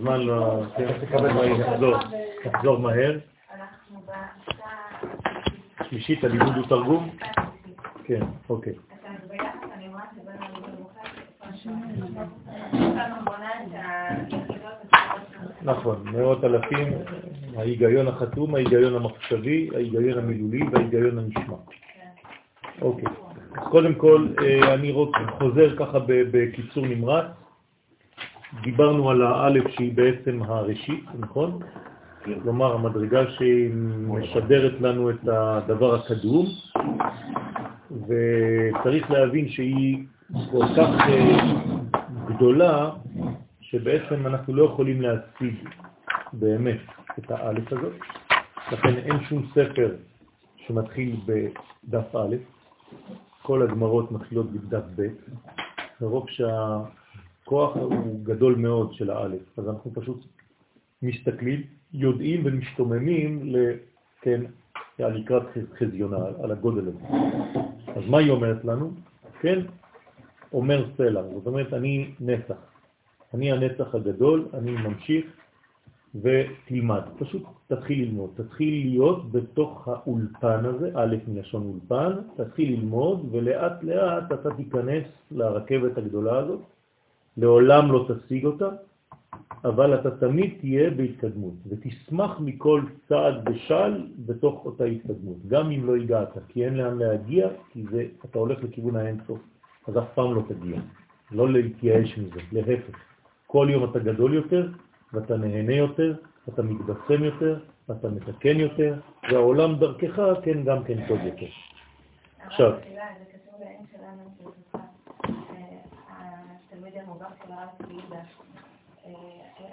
זמן לא... תחזור, תחזור מהר. שלישית, הלימוד הוא תרגום? כן, אוקיי. נכון, מאות אלפים, ההיגיון החתום, ההיגיון המחשבי, ההיגיון המילולי וההיגיון הנשמע. אוקיי, אז קודם כל אה, אני חוזר ככה בקיצור נמרץ. דיברנו על האלף שהיא בעצם הראשית, נכון? כלומר, המדרגה שהיא משדרת לנו את הדבר הקדום, וצריך להבין שהיא כל כך אה, גדולה, שבעצם אנחנו לא יכולים להשיג באמת את האלף הזאת. לכן אין שום ספר שמתחיל בדף א', כל הגמרות מתחילות בדף ב', מרוב שהכוח הוא גדול מאוד של האלף, אז אנחנו פשוט מסתכלים, יודעים ומשתוממים כן, על לקראת חזיונה, על הגודל הזה. אז מה היא אומרת לנו? כן, אומר סלע, זאת אומרת אני נצח, אני הנצח הגדול, אני ממשיך ותלמד, פשוט תתחיל ללמוד, תתחיל להיות בתוך האולפן הזה, א' מלשון אולפן, תתחיל ללמוד ולאט לאט אתה תיכנס לרכבת הגדולה הזאת, לעולם לא תשיג אותה, אבל אתה תמיד תהיה בהתקדמות, ותשמח מכל צעד ושל בתוך אותה התקדמות, גם אם לא הגעת, כי אין לאן להגיע, כי זה, אתה הולך לכיוון האינסוף, אז אף פעם לא תגיע, לא להתייאש מזה, להפך. כל יום אתה גדול יותר, ואתה נהנה יותר, אתה מתבשם יותר, אתה מתקן יותר, והעולם דרכך כן גם כן טוב יותר. עכשיו,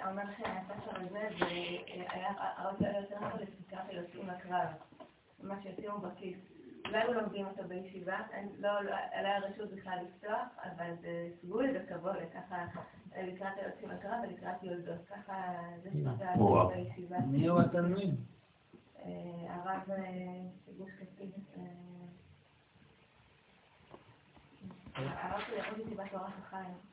אומר שהספר הזה, והיה הרבה יותר נכון לספיקת היוצאים לקרב, מה שיוצאים בכיס. אולי לא לומדים אותו בישיבה, לא, לא היה רשות בכלל לפתוח, אבל זה סגול וכבוד, ככה לקראת היוצאים לקרב ולקראת יולדות, ככה זה שפגע בישיבה. מי הוא התלמיד? הרב גוש קטיף. הרב של יחוד ישיבת תורת החיים.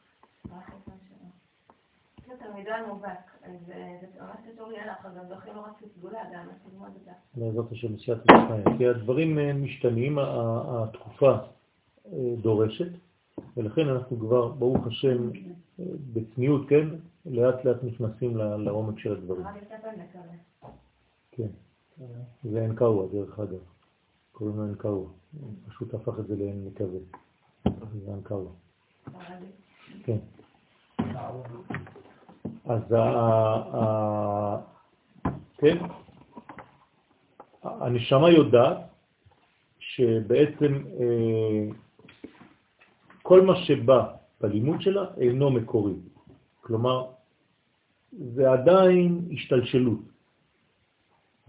בעזרת השם, בסייעת מצרים. כי הדברים אה, משתנים, התקופה אה, דורשת, ולכן אנחנו כבר, ברוך השם, אה, בצניעות, כן, לאט לאט נכנסים לעומק של הדברים. כן, זה אין קאווה, דרך אגב. קוראים לו אין קאווה. פשוט הפך את זה לאין מקווה. זה אין קאווה. כן. אז. כן, הנשמה יודעת שבעצם אה, כל מה שבא בלימוד שלה אינו מקורי. כלומר, זה עדיין השתלשלות.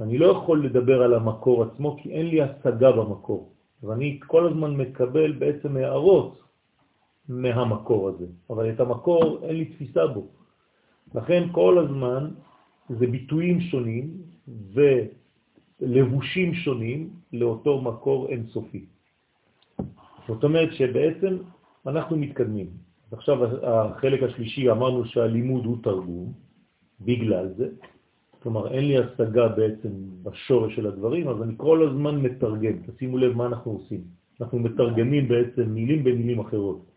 אני לא יכול לדבר על המקור עצמו כי אין לי השגה במקור. ואני כל הזמן מקבל בעצם הערות מהמקור הזה, אבל את המקור אין לי תפיסה בו. לכן כל הזמן זה ביטויים שונים ולבושים שונים לאותו מקור אינסופי. זאת אומרת שבעצם אנחנו מתקדמים. עכשיו החלק השלישי אמרנו שהלימוד הוא תרגום, בגלל זה, כלומר אין לי השגה בעצם בשורש של הדברים, אז אני כל הזמן מתרגם, תשימו לב מה אנחנו עושים. אנחנו מתרגמים בעצם מילים במילים אחרות.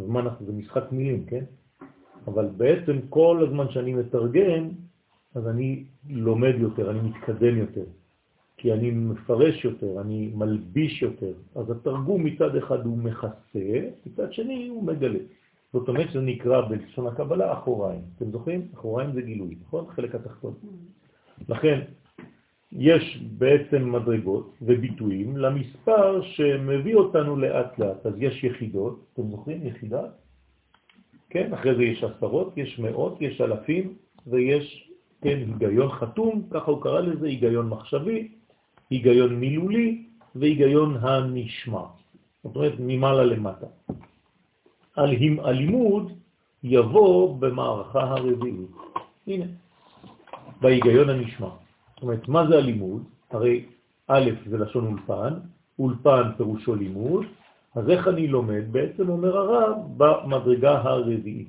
אז מה אנחנו, זה משחק מילים, כן? אבל בעצם כל הזמן שאני מתרגם, אז אני לומד יותר, אני מתקדם יותר, כי אני מפרש יותר, אני מלביש יותר. אז התרגום מצד אחד הוא מכסה, מצד שני הוא מגלה. זאת אומרת שזה נקרא בלשון הקבלה אחוריים. אתם זוכרים? אחוריים זה גילוי, נכון? חלק התחתון. לכן, יש בעצם מדרגות וביטויים למספר שמביא אותנו לאט לאט. אז יש יחידות, אתם זוכרים? יחידה כן, אחרי זה יש עשרות, יש מאות, יש אלפים, ויש, כן, היגיון חתום, ככה הוא קרא לזה, היגיון מחשבי, היגיון מילולי והיגיון הנשמע. זאת אומרת, ממעלה למטה. על הלימוד יבוא במערכה הרביעית. הנה, בהיגיון הנשמע. זאת אומרת, מה זה הלימוד? הרי א' זה לשון אולפן, אולפן פירושו לימוד, אז איך אני לומד? בעצם אומר הרב במדרגה הרביעית.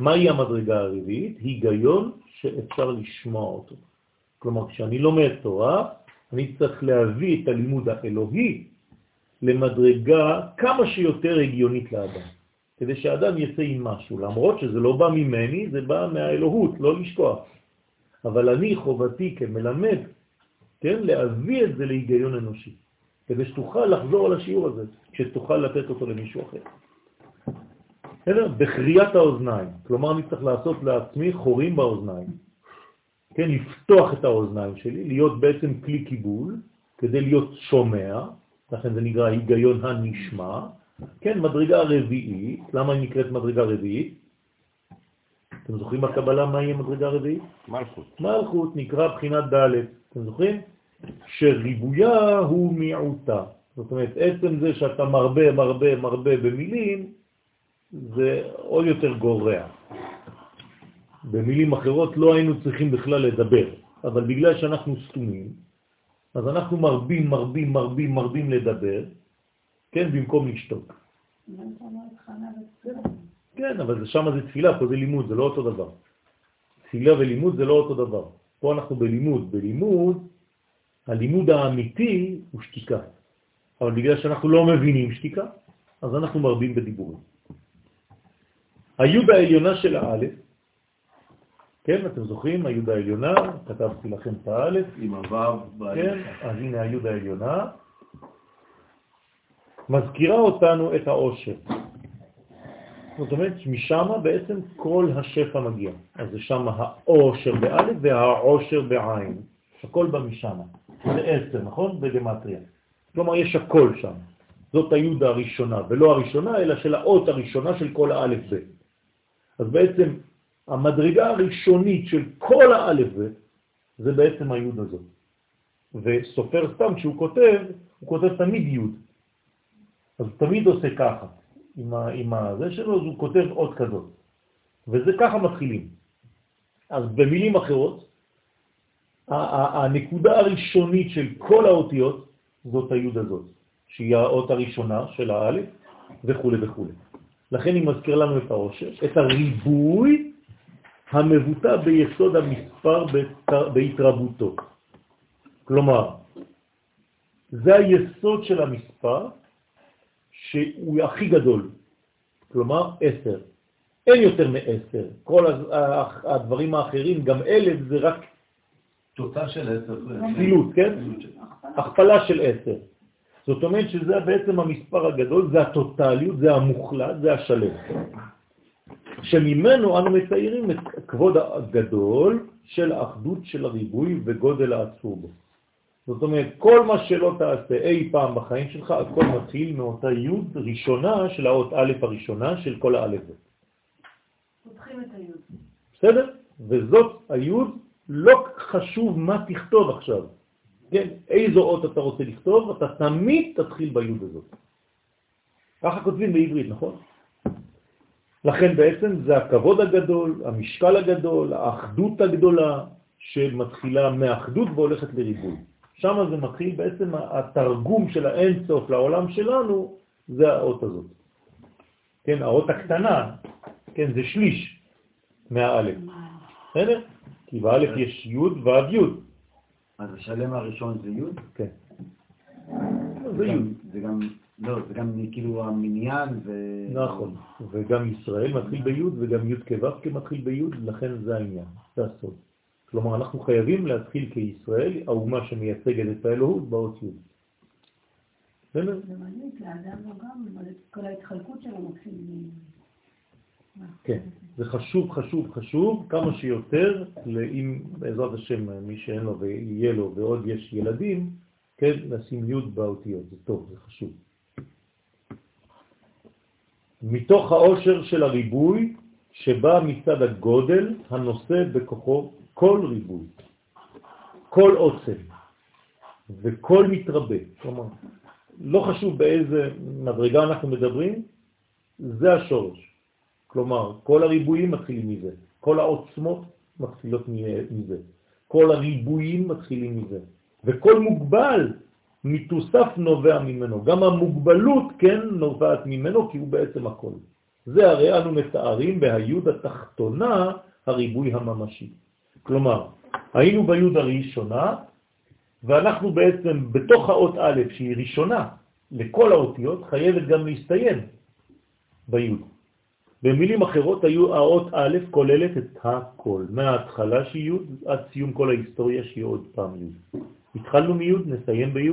מהי המדרגה הרביעית? היגיון שאפשר לשמוע אותו. כלומר, כשאני לומד תורה, אני צריך להביא את הלימוד האלוהי למדרגה כמה שיותר הגיונית לאדם, כדי שהאדם יצא עם משהו, למרות שזה לא בא ממני, זה בא מהאלוהות, לא לשכוח. אבל אני, חובתי כמלמד, כן, להביא את זה להיגיון אנושי, כדי שתוכל לחזור על השיעור הזה, שתוכל לתת אותו למישהו אחר. בסדר? בקריאת האוזניים, כלומר אני צריך לעשות לעצמי חורים באוזניים, כן, לפתוח את האוזניים שלי, להיות בעצם כלי קיבול, כדי להיות שומע, לכן זה נקרא היגיון הנשמע, כן, מדרגה רביעית, למה היא נקראת מדרגה רביעית? אתם זוכרים בקבלה מה יהיה מדרגה רביעית? מלכות. מלכות נקרא בחינת ד', אתם זוכרים? שריבויה הוא מיעוטה. זאת אומרת, עצם זה שאתה מרבה, מרבה, מרבה במילים, זה עוד יותר גורע. במילים אחרות לא היינו צריכים בכלל לדבר, אבל בגלל שאנחנו סתומים, אז אנחנו מרבים, מרבים, מרבים, מרבים לדבר, כן, במקום לשתוק. כן, אבל שם זה תפילה, פה זה לימוד, זה לא אותו דבר. תפילה ולימוד זה לא אותו דבר. פה אנחנו בלימוד. בלימוד, הלימוד האמיתי הוא שתיקה. אבל בגלל שאנחנו לא מבינים שתיקה, אז אנחנו מרבים בדיבורים. היוד העליונה של האלף, כן, אתם זוכרים, היוד העליונה, כתבתי לכם את האלף. עם הוו. כן, אז הנה היוד העליונה. מזכירה אותנו את העושר. זאת אומרת, משם בעצם כל השפע מגיע. אז זה שם העושר באלף והעושר בעין. הכל בא משם. זה עשר, נכון? בגמטריה. כלומר, יש הכל שם. זאת היוד הראשונה, ולא הראשונה, אלא של האות הראשונה של כל האלף ב'. אז בעצם המדרגה הראשונית של כל האלף ב' זה בעצם היוד הזאת. וסופר סתם, כשהוא כותב, הוא כותב תמיד יוד. אז תמיד עושה ככה. עם, ה, עם הזה שלו, אז הוא כותב עוד כזאת. וזה ככה מתחילים. אז במילים אחרות, הנקודה הראשונית של כל האותיות זאת היוד הזאת, שהיא האות הראשונה של האלף וכו' וכו'. לכן היא מזכיר לנו את העושר, את הריבוי המבוטא ביסוד המספר בהתרבותו. כלומר, זה היסוד של המספר שהוא הכי גדול, כלומר עשר. אין יותר מעשר. כל הדברים האחרים, גם אלף זה רק... תוצאה של עשר. כפילות, כן? הכפלה של עשר. זאת אומרת שזה בעצם המספר הגדול, זה הטוטליות, זה המוחלט, זה השלם. שממנו אנו מציירים את כבוד הגדול של האחדות של הריבוי וגודל העצור בו. זאת אומרת, כל מה שלא תעשה אי פעם בחיים שלך, הכל מתחיל מאותה י' ראשונה של האות א' הראשונה של כל האלף. פותחים את הי'. בסדר? וזאת הי' לא חשוב מה תכתוב עכשיו. כן, איזו אות אתה רוצה לכתוב, אתה תמיד תתחיל בי' הזאת. ככה כותבים בעברית, נכון? לכן בעצם זה הכבוד הגדול, המשקל הגדול, האחדות הגדולה שמתחילה מאחדות והולכת לריבוי. שם זה מתחיל בעצם התרגום של האין סוף לעולם שלנו, זה האות הזאת. כן, האות הקטנה, כן, זה שליש מהאלף. בסדר? כי באלף יש י' ועד י'. אז השלם הראשון זה י'? כן. זה י'. זה גם, לא, זה גם כאילו המניין ו... נכון, וגם ישראל מתחיל בי' וגם י' כו' כמתחיל בי', לכן זה העניין, זה הסוד. כלומר, אנחנו חייבים להתחיל כישראל, האומה שמייצגת את האלוהות באות י'. בסדר? זה מעניין, כי האדם לא גם, כל ההתחלקות שלו מתחיל כן, זה חשוב, חשוב, חשוב, כמה שיותר, אם בעזרת השם מי שאין לו ויהיה לו ועוד יש ילדים, כן, לשים י' באותיות, זה טוב, זה חשוב. מתוך העושר של הריבוי שבא מצד הגודל הנושא בכוחו כל ריבוי, כל עוצם וכל מתרבה. כלומר, לא חשוב באיזה מדרגה אנחנו מדברים, זה השורש. כלומר, כל הריבועים מתחילים מזה, כל העוצמות מתחילות מזה, כל הריבועים מתחילים מזה, וכל מוגבל מתוסף נובע ממנו. גם המוגבלות כן נובעת ממנו כי הוא בעצם הכל. זה הרי אנו מתארים בהיוד התחתונה הריבוי הממשי. כלומר, היינו ביוד הראשונה, ואנחנו בעצם בתוך האות א', שהיא ראשונה לכל האותיות, חייבת גם להסתיים ביוד. במילים אחרות, היו האות א' כוללת את הכל, מההתחלה שהיא י' עד סיום כל ההיסטוריה שהיא עוד פעם י'. התחלנו מי', נסיים בי',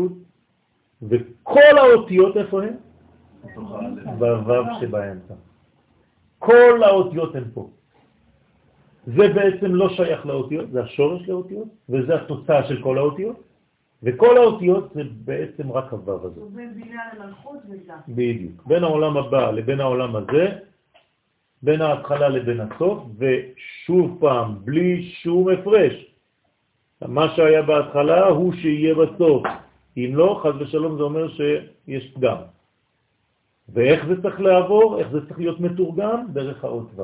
וכל האותיות איפה הן? בו' שבאמצע. כל האותיות הן פה. זה בעצם לא שייך לאותיות, זה השורש לאותיות, וזה התוצאה של כל האותיות, וכל האותיות זה בעצם רק הוו הזה. בין בינה למלכות וזה. בדיוק. בין העולם הבא לבין העולם הזה, בין ההתחלה לבין הסוף, ושוב פעם, בלי שום הפרש. מה שהיה בהתחלה הוא שיהיה בסוף. אם לא, חז ושלום זה אומר שיש פגם. ואיך זה צריך לעבור? איך זה צריך להיות מתורגם? דרך האות ו'.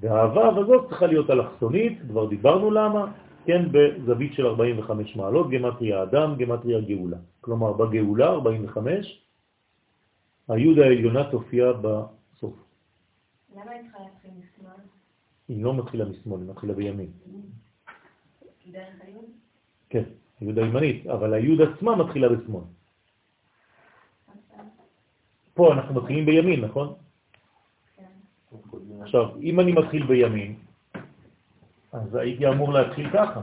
והו' הזאת צריכה להיות אלכסונית, כבר דיברנו למה, כן, בזווית של 45 מעלות, גמטריה אדם, גמטריה גאולה. כלומר, בגאולה, 45, היוד העליונה תופיע בסוף. למה היא צריכה להתחיל משמאל? היא לא מתחילה משמאל, היא מתחילה בימין. דרך היוד? כן, היוד הימנית, אבל היוד עצמה מתחילה בשמאל. פה אנחנו מתחילים בימין, נכון? עכשיו, אם אני מתחיל בימין, אז הייתי אמור להתחיל ככה,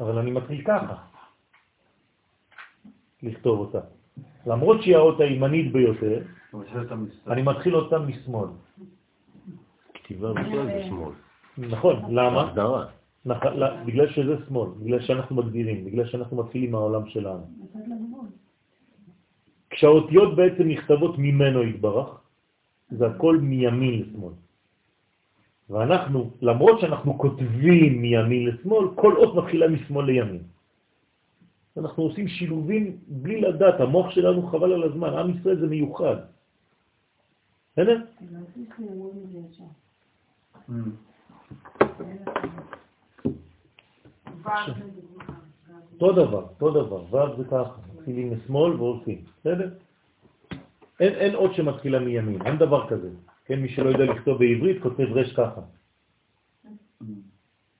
אבל אני מתחיל ככה, לכתוב אותה. למרות שהיא האות הימנית ביותר, אני מתחיל אותה משמאל. כתיבה בכלל זה שמאל. נכון, למה? הגדרה. נכ- לא, בגלל שזה שמאל, בגלל שאנחנו מגדירים, בגלל שאנחנו מתחילים מהעולם שלנו. כשהאותיות בעצם נכתבות ממנו יתברך, זה הכל מימין לשמאל. ואנחנו, למרות שאנחנו כותבים מימין לשמאל, כל אות מתחילה משמאל לימין. אנחנו עושים שילובים בלי לדעת, המוח שלנו חבל על הזמן, עם ישראל זה מיוחד. בסדר? אותו דבר, אותו דבר, ו' זה ככה, מתחילים משמאל והולכים, בסדר? אין, אין אות שמתחילה מימין, אין דבר כזה. כן, מי שלא יודע לכתוב בעברית כותב רש ככה.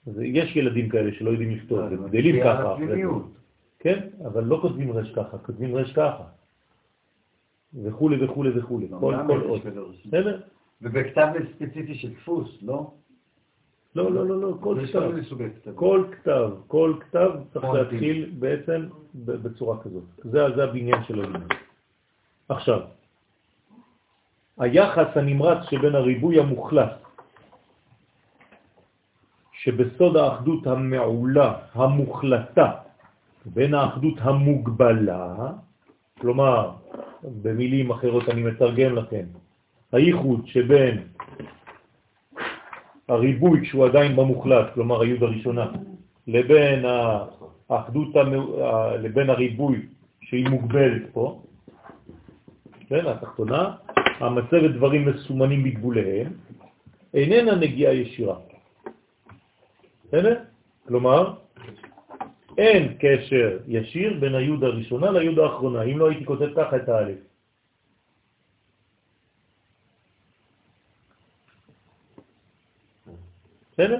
אז יש ילדים כאלה שלא יודעים לכתוב, הם גדלים ככה. כן, אבל לא כותבים רש ככה, כותבים רש ככה. וכו' וכו' וכו', כל, כל אות. בסדר? ובכתב ספציפי של דפוס, לא? לא, לא, לא, לא, כל כתב. כל כתב, כל כתב צריך. להתחיל בעצם בצורה כזאת. זה, זה הבניין של הלימוד. עכשיו, היחס הנמרץ שבין הריבוי המוחלט, שבסוד האחדות המעולה, המוחלטה, בין האחדות המוגבלה, כלומר, במילים אחרות אני מתרגם לכם, הייחוד שבין הריבוי כשהוא עדיין במוחלט, כלומר היוד הראשונה, לבין האחדות, לבין הריבוי שהיא מוגבלת פה, כן, התחתונה, המצבת דברים מסומנים בגבוליהם, איננה נגיעה ישירה. בסדר? כלומר, אין קשר ישיר בין היוד הראשונה ליוד האחרונה, אם לא הייתי כותב ככה את האלף. בסדר?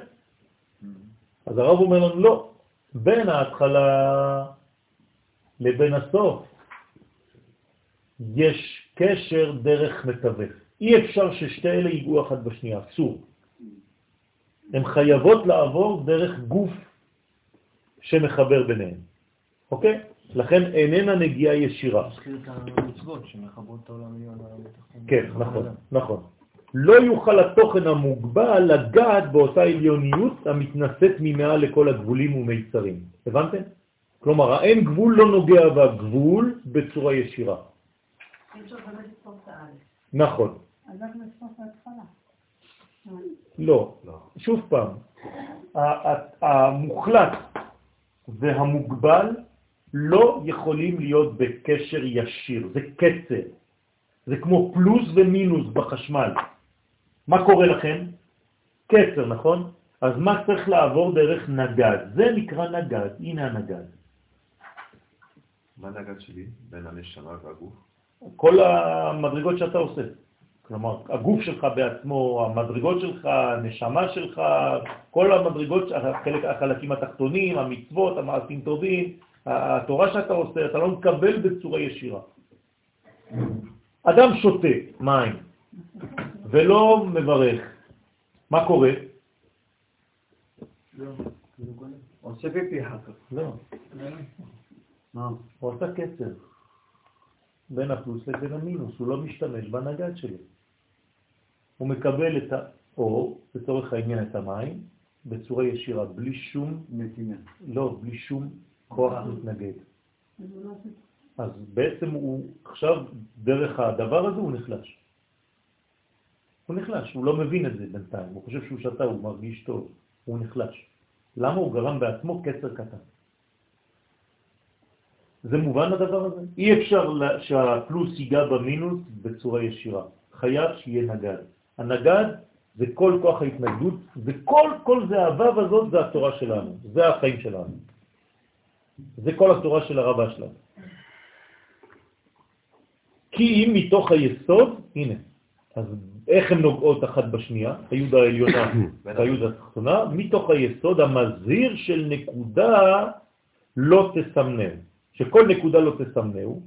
אז הרב אומר לנו, לא, בין ההתחלה לבין הסוף יש קשר דרך מתווך. אי אפשר ששתי אלה ייגעו אחת בשנייה, אסור. הן חייבות לעבור דרך גוף שמחבר ביניהם, אוקיי? לכן איננה נגיעה ישירה. מזכיר את המצוות שמחברות את העולם העליון. כן, נכון, נכון. לא יוכל התוכן המוגבל לגעת באותה עליוניות המתנשאת ממעל לכל הגבולים ומיצרים. הבנתם? כלומר, האין גבול לא נוגע בגבול בצורה ישירה. נכון. לא. שוב פעם, המוחלט והמוגבל לא יכולים להיות בקשר ישיר, זה קצר. זה כמו פלוס ומינוס בחשמל. מה קורה לכם? קצר, נכון? אז מה צריך לעבור דרך נגד? זה נקרא נגד, הנה הנגד. מה נגד שלי בין הנשמה והגוף? כל המדרגות שאתה עושה. כלומר, הגוף שלך בעצמו, המדרגות שלך, הנשמה שלך, כל המדרגות, החלק, החלקים התחתונים, המצוות, המעשים טובים, התורה שאתה עושה, אתה לא מקבל בצורה ישירה. אדם שותה מים ולא מברך, מה קורה? עושה פיפי אחר כך. לא. הוא עושה קצר בין הפלוס לבין המינוס, הוא לא משתמש בנגד שלו. הוא מקבל את האור, לצורך העניין את המים, בצורה ישירה, בלי שום נתינה. לא, בלי שום כוח מתנגד. אז בעצם הוא עכשיו, דרך הדבר הזה הוא נחלש. הוא נחלש, הוא לא מבין את זה בינתיים, הוא חושב שהוא שתה, הוא מרגיש טוב, הוא נחלש. למה הוא גרם בעצמו קצר קטן? זה מובן הדבר הזה? אי אפשר שהפלוס ייגע במינוס בצורה ישירה. חייב שיהיה נגד. הנגד זה כל כוח ההתנגדות, וכל כל זה הוו הזאת זה התורה שלנו, זה החיים שלנו. זה כל התורה של הרבה שלנו. כי אם מתוך היסוד, הנה, אז איך הן נוגעות אחת בשנייה, היוד העליונה והיוד התחתונה, מתוך היסוד המזהיר של נקודה לא תסמנהו, שכל נקודה לא תסמנהו,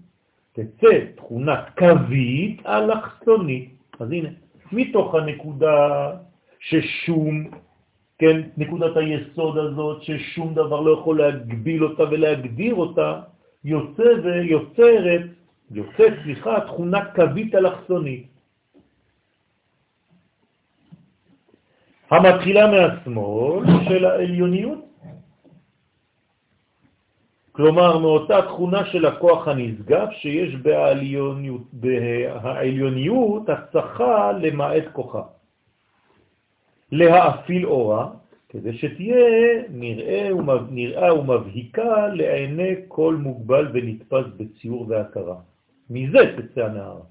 תצא תכונה קווית אלכסונית. אז הנה, מתוך הנקודה ששום, כן, נקודת היסוד הזאת, ששום דבר לא יכול להגביל אותה ולהגדיר אותה, יוצא ויוצרת, יוצאת, סליחה, תכונה קווית אלכסונית. המתחילה מהשמאל של העליוניות. כלומר, מאותה תכונה של הכוח הנשגב שיש בעליוניות, בהעליוניות הצחה למעט כוחה. להאפיל אורה, כדי שתהיה נראה, ומב... נראה ומבהיקה לעיני כל מוגבל ונתפס בציור והכרה. מזה תצא הנערה.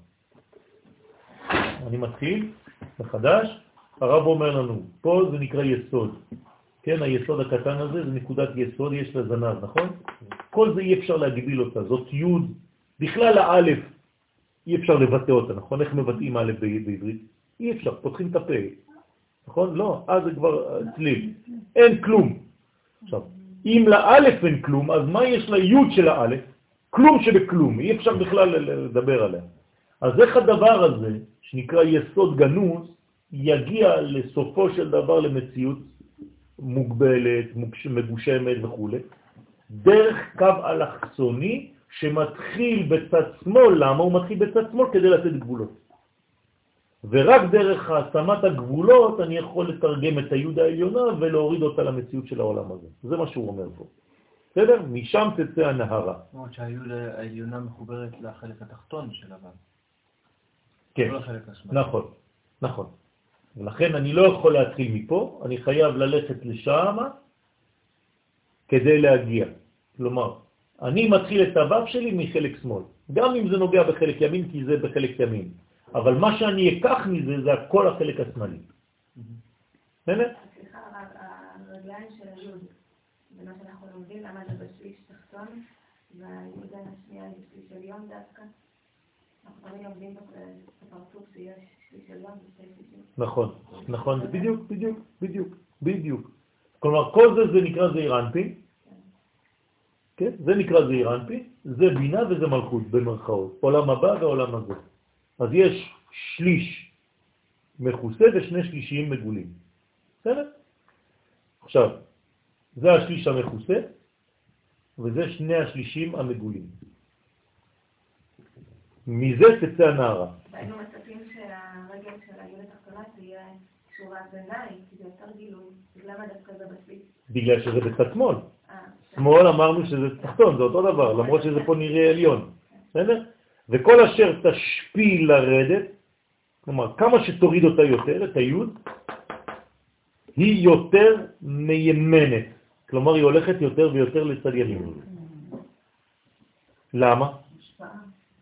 אני מתחיל מחדש. הרב אומר לנו, פה זה נקרא יסוד. כן, היסוד הקטן הזה זה נקודת יסוד, יש לה זנב, נכון? כל זה אי אפשר להגביל אותה, זאת י', בכלל האלף, אי אפשר לבטא אותה, נכון? איך מבטאים א' בעברית? אי אפשר, פותחים את הפה, נכון? לא, אז זה כבר צליל, אין כלום. עכשיו, אם לאלף אין כלום, אז מה יש לי' של האלף? כלום שבכלום, אי אפשר בכלל לדבר עליה. אז איך הדבר הזה, שנקרא יסוד גנוז, יגיע לסופו של דבר למציאות מוגבלת, מגושמת וכו', דרך קו אלכסוני שמתחיל בצד שמאל, למה הוא מתחיל בצד שמאל? כדי לתת גבולות. ורק דרך העצמת הגבולות אני יכול לתרגם את היוד העליונה ולהוריד אותה למציאות של העולם הזה. זה מה שהוא אומר פה. בסדר? משם תצא הנהרה. זאת אומרת שהיוד העליונה מחוברת לחלק התחתון של הבן. כן, לא נכון, נכון. ולכן אני לא יכול להתחיל מפה, אני חייב ללכת לשם כדי להגיע. כלומר, אני מתחיל את הוו שלי מחלק שמאל, גם אם זה נוגע בחלק ימין, כי זה בחלק ימין. אבל מה שאני אקח מזה זה הכל החלק השמאלי. באמת? סליחה, הרגליים של היוד, זה מה שאנחנו לומדים, למה זה בשליש תחתון, והיוד השנייה היא בשליש עליון דווקא. אנחנו תמיד לומדים בפרצוף שיש נכון, נכון, בדיוק, בדיוק, בדיוק, בדיוק. כלומר, כל זה זה נקרא זעיר אנפי, כן? זה נקרא זעיר אנפי, זה בינה וזה מלכות במרכאות, עולם הבא ועולם הזה. אז יש שליש מכוסה ושני שלישיים מגולים. בסדר? עכשיו, זה השליש המכוסה, וזה שני השלישים המגולים. מזה תצא הנערה. היינו מצפים שהרגל של הגיל התחתונה תהיה קשורה ביניים, כי זה יותר גילוי. למה דווקא זה בשליש? בגלל שזה בצד שמאל. אה, שמאל אמרנו שזה תחתון, זה אותו דבר, למרות שזה פה נראה עליון. בסדר? וכל אשר תשפיל לרדת, כלומר, כמה שתוריד אותה יותר, את היוד, היא יותר מיימנת. כלומר, היא הולכת יותר ויותר לצד ימין. למה?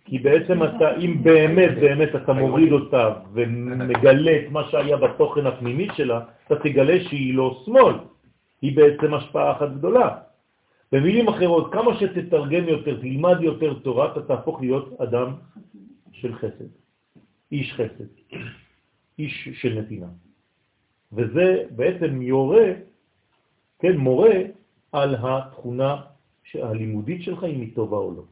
כי בעצם אתה, אם באמת באמת אתה מוריד אותה ומגלה את מה שהיה בתוכן הפנימי שלה, אתה תגלה שהיא לא שמאל, היא בעצם השפעה אחת גדולה. במילים אחרות, כמה שתתרגם יותר, תלמד יותר תורה, אתה תהפוך להיות אדם של חסד. איש חסד, איש של נתינה. וזה בעצם יורה, כן, מורה על התכונה הלימודית שלך, אם היא טובה או לא.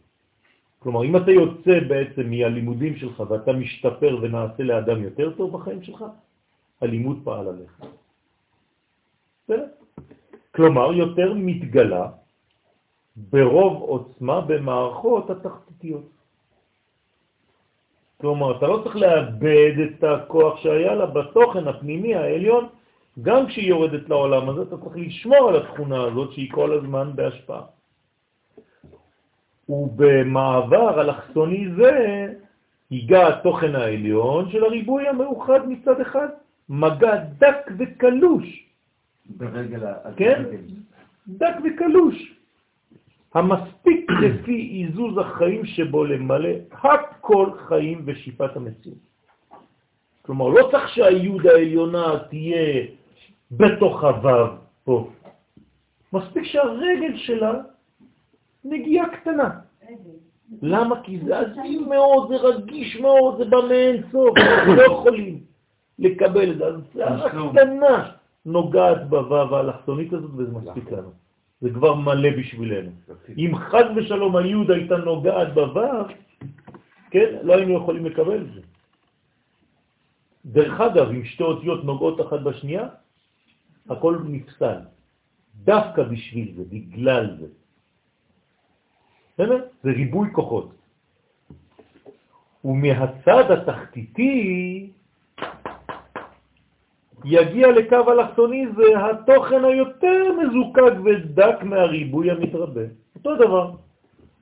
כלומר, אם אתה יוצא בעצם מהלימודים שלך ואתה משתפר ונעשה לאדם יותר טוב בחיים שלך, הלימוד פעל עליך. כלומר, יותר מתגלה ברוב עוצמה במערכות התחתיתיות. כלומר, אתה לא צריך לאבד את הכוח שהיה לה בתוכן הפנימי העליון, גם כשהיא יורדת לעולם הזה, אתה צריך לשמור על התכונה הזאת שהיא כל הזמן בהשפעה. ובמעבר אלכסוני זה ייגע התוכן העליון של הריבוי המאוחד מצד אחד, מגע דק וקלוש. ברגל כן? דק וקלוש. המספיק לפי איזוז החיים שבו למלא הכל חיים ושיפת המציאות. כלומר, לא צריך שהיוד העליונה תהיה בתוך הוו פה. מספיק שהרגל שלה נגיעה קטנה. למה? כי זה עזים מאוד, זה רגיש מאוד, זה בא מאין סוף, אנחנו לא יכולים לקבל את זה. אז שערה קטנה נוגעת בוו האלכסונית הזאת וזה מספיק לנו. זה כבר מלא בשבילנו. אם חד ושלום היוד הייתה נוגעת בוו, כן, לא היינו יכולים לקבל את זה. דרך אגב, אם שתי אותיות נוגעות אחת בשנייה, הכל נפסל. דווקא בשביל זה, בגלל זה. בסדר? זה ריבוי כוחות. ומהצד התחתיתי יגיע לקו אלכסוני זה התוכן היותר מזוקק ודק מהריבוי המתרבה. אותו דבר.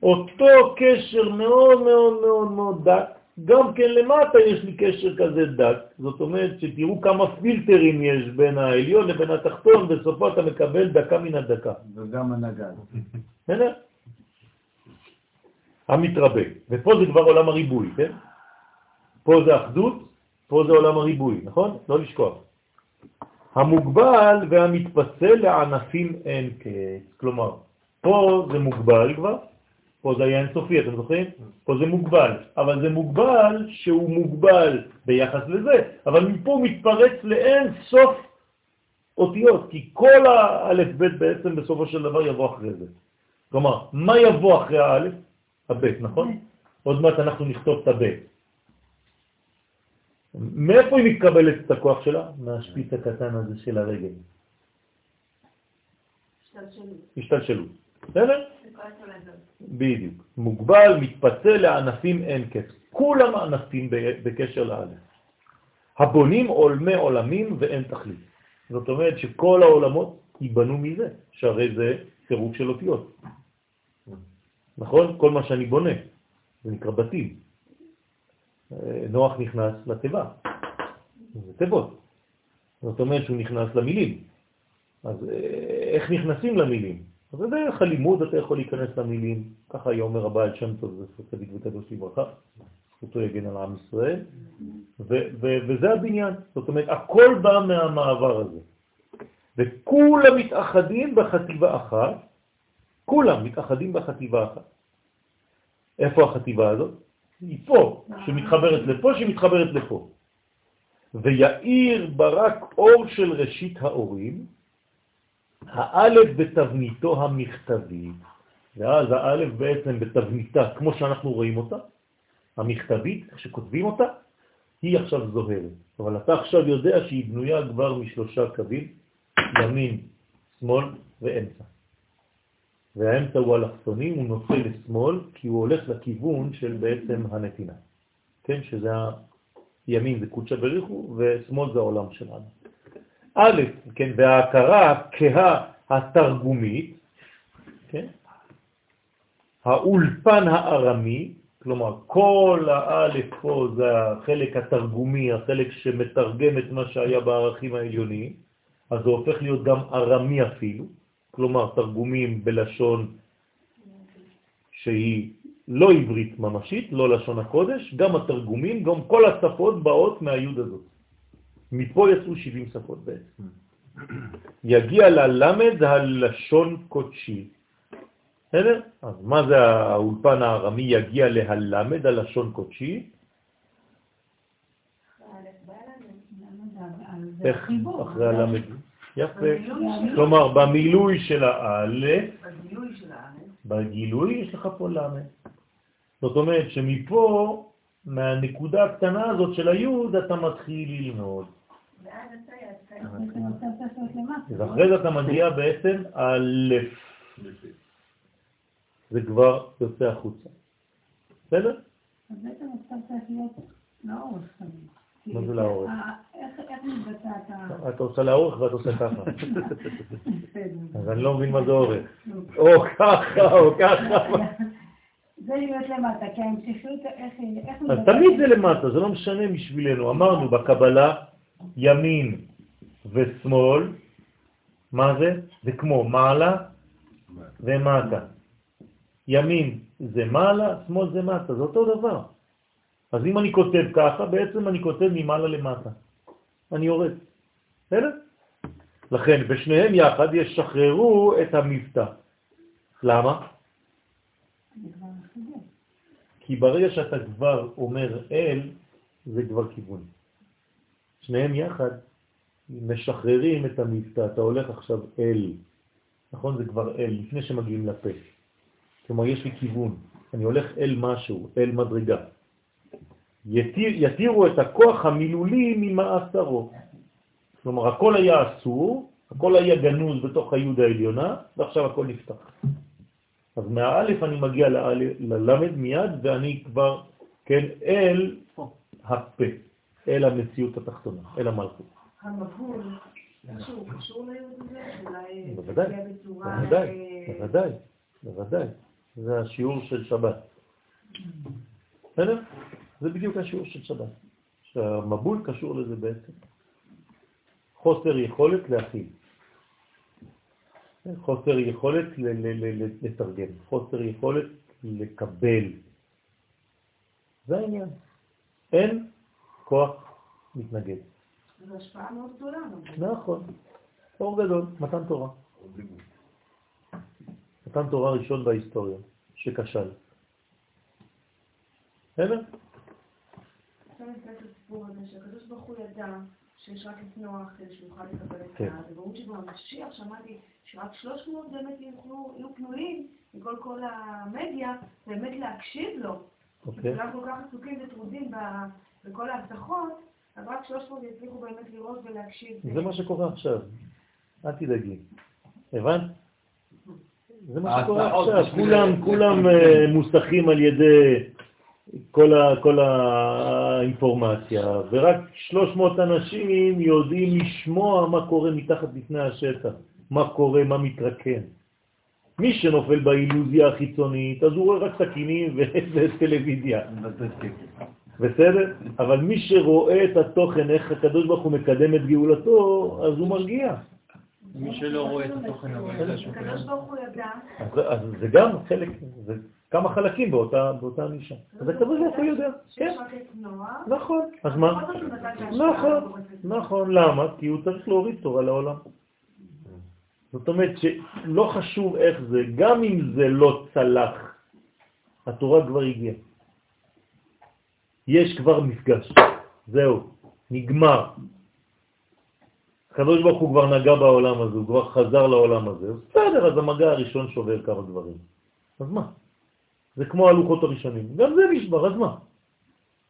אותו קשר מאוד מאוד מאוד מאוד דק, גם כן למטה יש לי קשר כזה דק, זאת אומרת שתראו כמה פילטרים יש בין העליון לבין התחתון, בסופו אתה מקבל דקה מן הדקה. וגם הנגל. המתרבה. ופה זה כבר עולם הריבוי, כן? פה זה אחדות, פה זה עולם הריבוי, נכון? לא לשכוח. המוגבל והמתפצל לענפים אין קץ. כלומר, פה זה מוגבל כבר, פה זה היה אינסופי, אתם זוכרים? פה זה מוגבל, אבל זה מוגבל שהוא מוגבל ביחס לזה, אבל מפה הוא מתפרץ לאין סוף אותיות, כי כל האלף בית בעצם בסופו של דבר יבוא אחרי זה. כלומר, מה יבוא אחרי האלף? הבית, נכון? עוד מעט אנחנו נכתוב את הבית. מאיפה היא מתקבלת את הכוח שלה? מהשפיץ הקטן הזה של הרגל. השתלשלות. בסדר? בדיוק. מוגבל, מתפצל לענפים אין קץ. כולם ענפים בקשר לאלף. הבונים עולמי עולמים ואין תכלית. זאת אומרת שכל העולמות ייבנו מזה, שהרי זה פירוק של אותיות. נכון? כל מה שאני בונה, זה נקרא בתים. נוח נכנס לתיבה, זה תיבות. זאת אומרת שהוא נכנס למילים. אז איך נכנסים למילים? אז זה דרך הלימוד אתה יכול להיכנס למילים, ככה היה אומר הבעל שם טוב, זה צדיק וקדוש לברכה, זכותו יגן על עם ישראל, וזה הבניין, זאת אומרת הכל בא מהמעבר הזה. וכולם מתאחדים בחטיבה אחת, כולם מתאחדים בחטיבה אחת. איפה החטיבה הזאת? היא פה, שמתחברת לפה, שמתחברת לפה. ויעיר ברק אור של ראשית האורים, האלף בתבניתו המכתבית, ואז האלף בעצם בתבניתה, כמו שאנחנו רואים אותה, המכתבית, שכותבים אותה, היא עכשיו זוהרת. אבל אתה עכשיו יודע שהיא בנויה כבר משלושה קווים, ימין, שמאל ואמצע. והאמצע הוא אלכסוני, הוא נוטה לשמאל, כי הוא הולך לכיוון של בעצם הנתינה. כן, שזה הימין זה קודשא בריחו, ושמאל זה העולם שלנו. א', כן, וההכרה כהה התרגומית, כן, האולפן הארמי, כלומר כל האלף פה זה החלק התרגומי, החלק שמתרגם את מה שהיה בערכים העליוניים, אז זה הופך להיות גם ארמי אפילו, כלומר תרגומים בלשון שהיא לא עברית ממשית, לא לשון הקודש, גם התרגומים, גם כל השפות באות מהיוד הזאת. מפה יצאו 70 שפות בעצם. יגיע ללמד הלשון קודשי. בסדר? אז מה זה האולפן הארמי יגיע להלמד הלשון קודשי? איך אחרי הלמד? יפה. כלומר, במילוי של האלף, בגילוי יש לך פה למד. זאת אומרת שמפה, מהנקודה הקטנה הזאת של היוד, אתה מתחיל ללמוד. ואחרי זה אתה מגיע בעצם א', זה כבר יוצא החוצה. בסדר? אז בעצם עכשיו צריך להיות לאורך. מה זה לאורך? איך מתבצעת ה... אתה עושה לאורך ואת עושה ככה. אז אני לא מבין מה זה אורך. או ככה, או ככה. זה להיות למטה, כי ההמשכיות, איך... אז תמיד זה למטה, זה לא משנה בשבילנו. אמרנו בקבלה, ימין ושמאל, מה זה? זה כמו מעלה ומטה. ימין זה מעלה, שמאל זה מטה, זה אותו דבר. אז אם אני כותב ככה, בעצם אני כותב ממעלה למטה. אני יורד. בסדר? לכן, בשניהם יחד ישחררו את המבטא. למה? כי ברגע שאתה כבר אומר אל, זה כבר כיוון. שניהם יחד משחררים את המבטא, אתה הולך עכשיו אל, נכון? זה כבר אל, לפני שמגיעים לפה. כלומר, יש לי כיוון, אני הולך אל משהו, אל מדרגה. יתיר, יתירו את הכוח המילולי ממאסרו. כלומר, הכל היה אסור, הכל היה גנוז בתוך היוד העליונה, ועכשיו הכל נפתח. אז מהאלף אני מגיע ללמד מיד, ואני כבר, כן, אל הפה, אל המציאות התחתונה, אל המלכות. המבול, משהו קשור ליוד הזה? אולי בוודאי, בוודאי, בוודאי, בוודאי. זה השיעור של שבת. בסדר? זה בדיוק השיעור של שבת. שהמבול קשור לזה בעצם. חוסר יכולת להכיל. חוסר יכולת לתרגם, חוסר יכולת לקבל. זה העניין. אין כוח מתנגד. זו השפעה מאוד גדולה. נכון. אור גדול, מתן תורה. מתן תורה ראשון בהיסטוריה, שכשל. בסדר? עכשיו נסתכל את הסיפור הזה, שהקדוש ברוך הוא ידע שיש רק את נוח כדי שהוא יוכל לקבל את כן. זה. ברור שבמשיח שמעתי שרק 300 באמת יוכלו, יהיו פנויים מכל כל המדיה, באמת להקשיב לו. אוקיי. כולם כל כך עסוקים וטרודים בכל ההבטחות, אז רק 300 יצליחו באמת לראות ולהקשיב. זה מה שקורה עכשיו. אל תדאגי. הבנת? זה מה שקורה עכשיו. כולם אה, מוסכים על ידי כל, ה, כל האינפורמציה, ורק 300 אנשים יודעים לשמוע מה קורה מתחת לפני השטח, מה קורה, מה מתרקן. מי שנופל באילוזיה החיצונית, אז הוא רואה רק סכינים וטלוויזיה. בסדר? אבל מי שרואה את התוכן, איך הקדוש ברוך הוא מקדם את גאולתו, אז הוא מרגיע. מי שלא רואה את התוכן אבל יודע שהוא הקדוש. ברוך הוא ידע, אז, אז זה גם חלק, זה כמה חלקים באותה, באותה נישה. אז הקדוש ברוך הוא יודע, כן. נכון. אז מה? נכון. נכון. למה? כי הוא צריך להוריד תורה לעולם. זאת אומרת שלא חשוב איך זה, גם אם זה לא צלח, התורה כבר הגיעה. יש כבר מפגש. זהו, נגמר. הקדוש ברוך הוא כבר נגע בעולם הזה, הוא כבר חזר לעולם הזה. בסדר, אז המגע הראשון שובר כמה דברים. אז מה? זה כמו הלוחות הראשונים. גם זה נשבר, אז מה?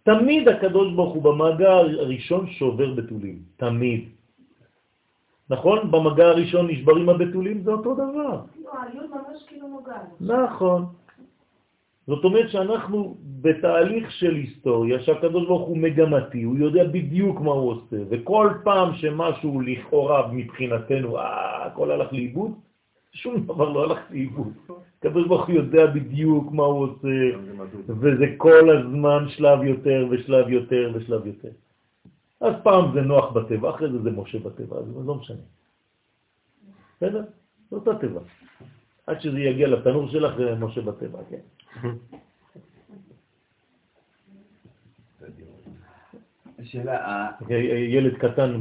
תמיד הקדוש ברוך הוא במגע הראשון שובר בתולים. תמיד. נכון? במגע הראשון נשברים הבתולים, זה אותו דבר. לא, היוד ממש כאילו נוגעת. נכון. זאת אומרת שאנחנו בתהליך של היסטוריה שהקדוש ברוך הוא מגמתי, הוא יודע בדיוק מה הוא עושה, וכל פעם שמשהו לכאורה מבחינתנו, אה, הכל הלך לאיבוד, שום דבר לא הלך לאיבוד. הקדוש ברוך הוא יודע בדיוק מה הוא עושה, וזה כל הזמן שלב יותר ושלב יותר ושלב יותר. אז פעם זה נוח בטבע, אחרי זה זה משה בטבע, אז לא משנה. בסדר? זו אותה טבע. עד שזה יגיע לתנור שלך זה משה בטבע, כן. השאלה, ילד קטן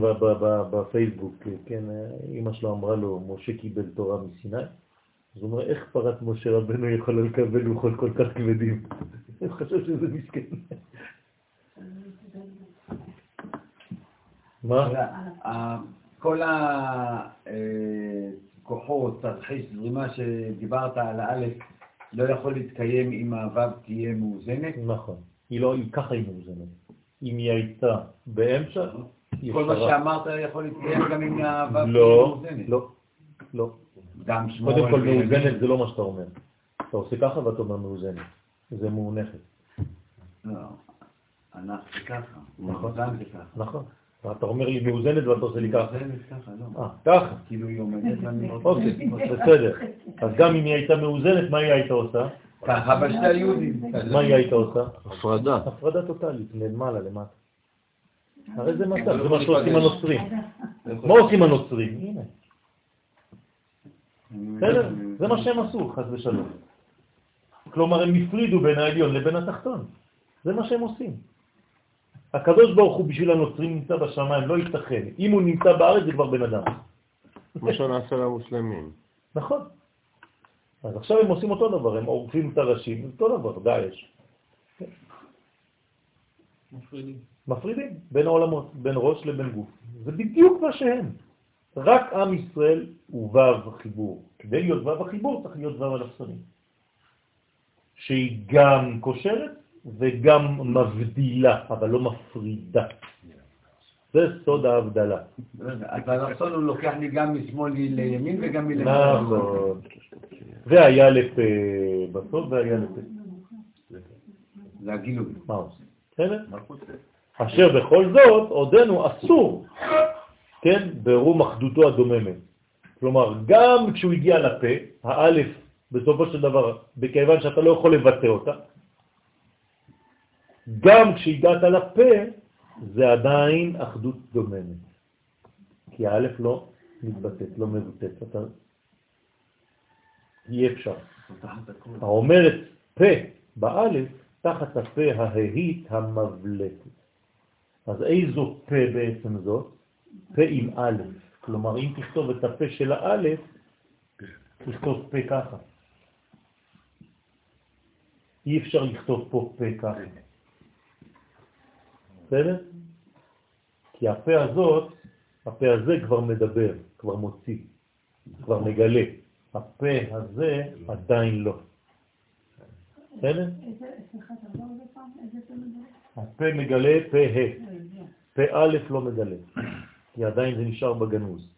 בפייסבוק, כן, אמא שלו אמרה לו, משה קיבל תורה מסיני, אז הוא אומר, איך פרת משה רבנו יכולה לקבל לוחות כל כך כבדים? הוא חושב שזה מסכן. מה? כל הכוחות, תרחיש זרימה שדיברת על האלף, לא יכול להתקיים אם הוו תהיה מאוזנת? נכון. היא לא, היא ככה היא מאוזנת. אם היא הייתה באמצע, היא כל מה. שאמרת יכול להתקיים גם הוו תהיה לא. לא, לא. קודם כל. מאוזנת זה לא מה שאתה אומר. אתה עושה ככה ואתה אומר מאוזנת. זה מאונכת. לא, אנחנו ככה. נכון. נכון. אתה אומר לי מאוזנת ואתה עושה לי ככה. מאוזנת ככה, לא. אה, ככה. כאילו היא עומדת ואני... אוקיי, בסדר. אז גם אם היא הייתה מאוזנת, מה היא הייתה עושה? ככה בשתי היהודים. מה היא הייתה עושה? הפרדה. הפרדה טוטאלית, למעלה, למטה. הרי זה מצב, זה מה שעושים הנוצרים. מה עושים הנוצרים? הנה, בסדר? זה מה שהם עשו, חס ושלום. כלומר, הם הפרידו בין העליון לבין התחתון. זה מה שהם עושים. הקדוש ברוך הוא בשביל הנוצרים נמצא בשמיים, לא ייתכן. אם הוא נמצא בארץ זה כבר בן אדם. כמו שנעשה למוסלמים. נכון. אז עכשיו הם עושים אותו דבר, הם עורפים את הראשים, אותו דבר, דאעש. מפרידים. מפרידים בין העולמות, בין ראש לבין גוף. זה בדיוק מה שהם. רק עם ישראל הוא וו החיבור. כדי להיות וו החיבור צריך להיות וו אלכסונים. שהיא גם קושרת וגם מבדילה, אבל לא מפרידה. זה סוד ההבדלה. אז האלכסון הוא לוקח לי גם משמאל לימין וגם מלמעלה. נכון. והיה לפה בסוף והיה לפה. זה הגילוי. מה עושה? בסדר? אשר בכל זאת עודנו אסור, כן, ברום אחדותו הדוממת. כלומר, גם כשהוא הגיע לפה, האלף, בסופו של דבר, בכיוון שאתה לא יכול לבטא אותה, גם כשהגעת לפה, זה עדיין אחדות דוממת. כי האלף לא מתבטאת, לא מבטאת. אתה... אי אפשר. האומרת פה באלף, תחת הפה ההית המבלטת. אז איזו פה בעצם זאת? פה עם א', כלומר אם תכתוב את הפה של האלף, תכתוב פה ככה. אי אפשר לכתוב פה פה ככה. בסדר? כי הפה הזאת, הפה הזה כבר מדבר, כבר מוציא, כבר מגלה. הפה הזה עדיין לא. בסדר? הפה מגלה פה ה'. פה א' לא מגלה, כי עדיין זה נשאר בגנוז.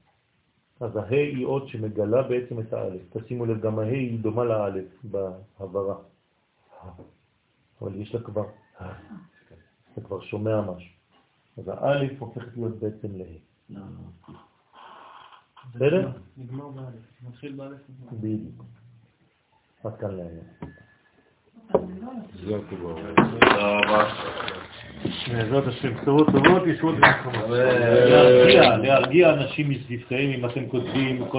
אז הה היא עוד שמגלה בעצם את האלף. תשימו לב, גם הה היא דומה לאלף בהברה. אבל יש לה כבר, אתה כבר שומע משהו. אז האלף הופכת להיות בעצם לה. בסדר? נגמר באלף. מתחיל באלף. בדיוק. עד כאן להיום. בעזרת השם, בשורות טובות, ישועות. להרגיע, להרגיע אנשים מסביבכם אם אתם כותבים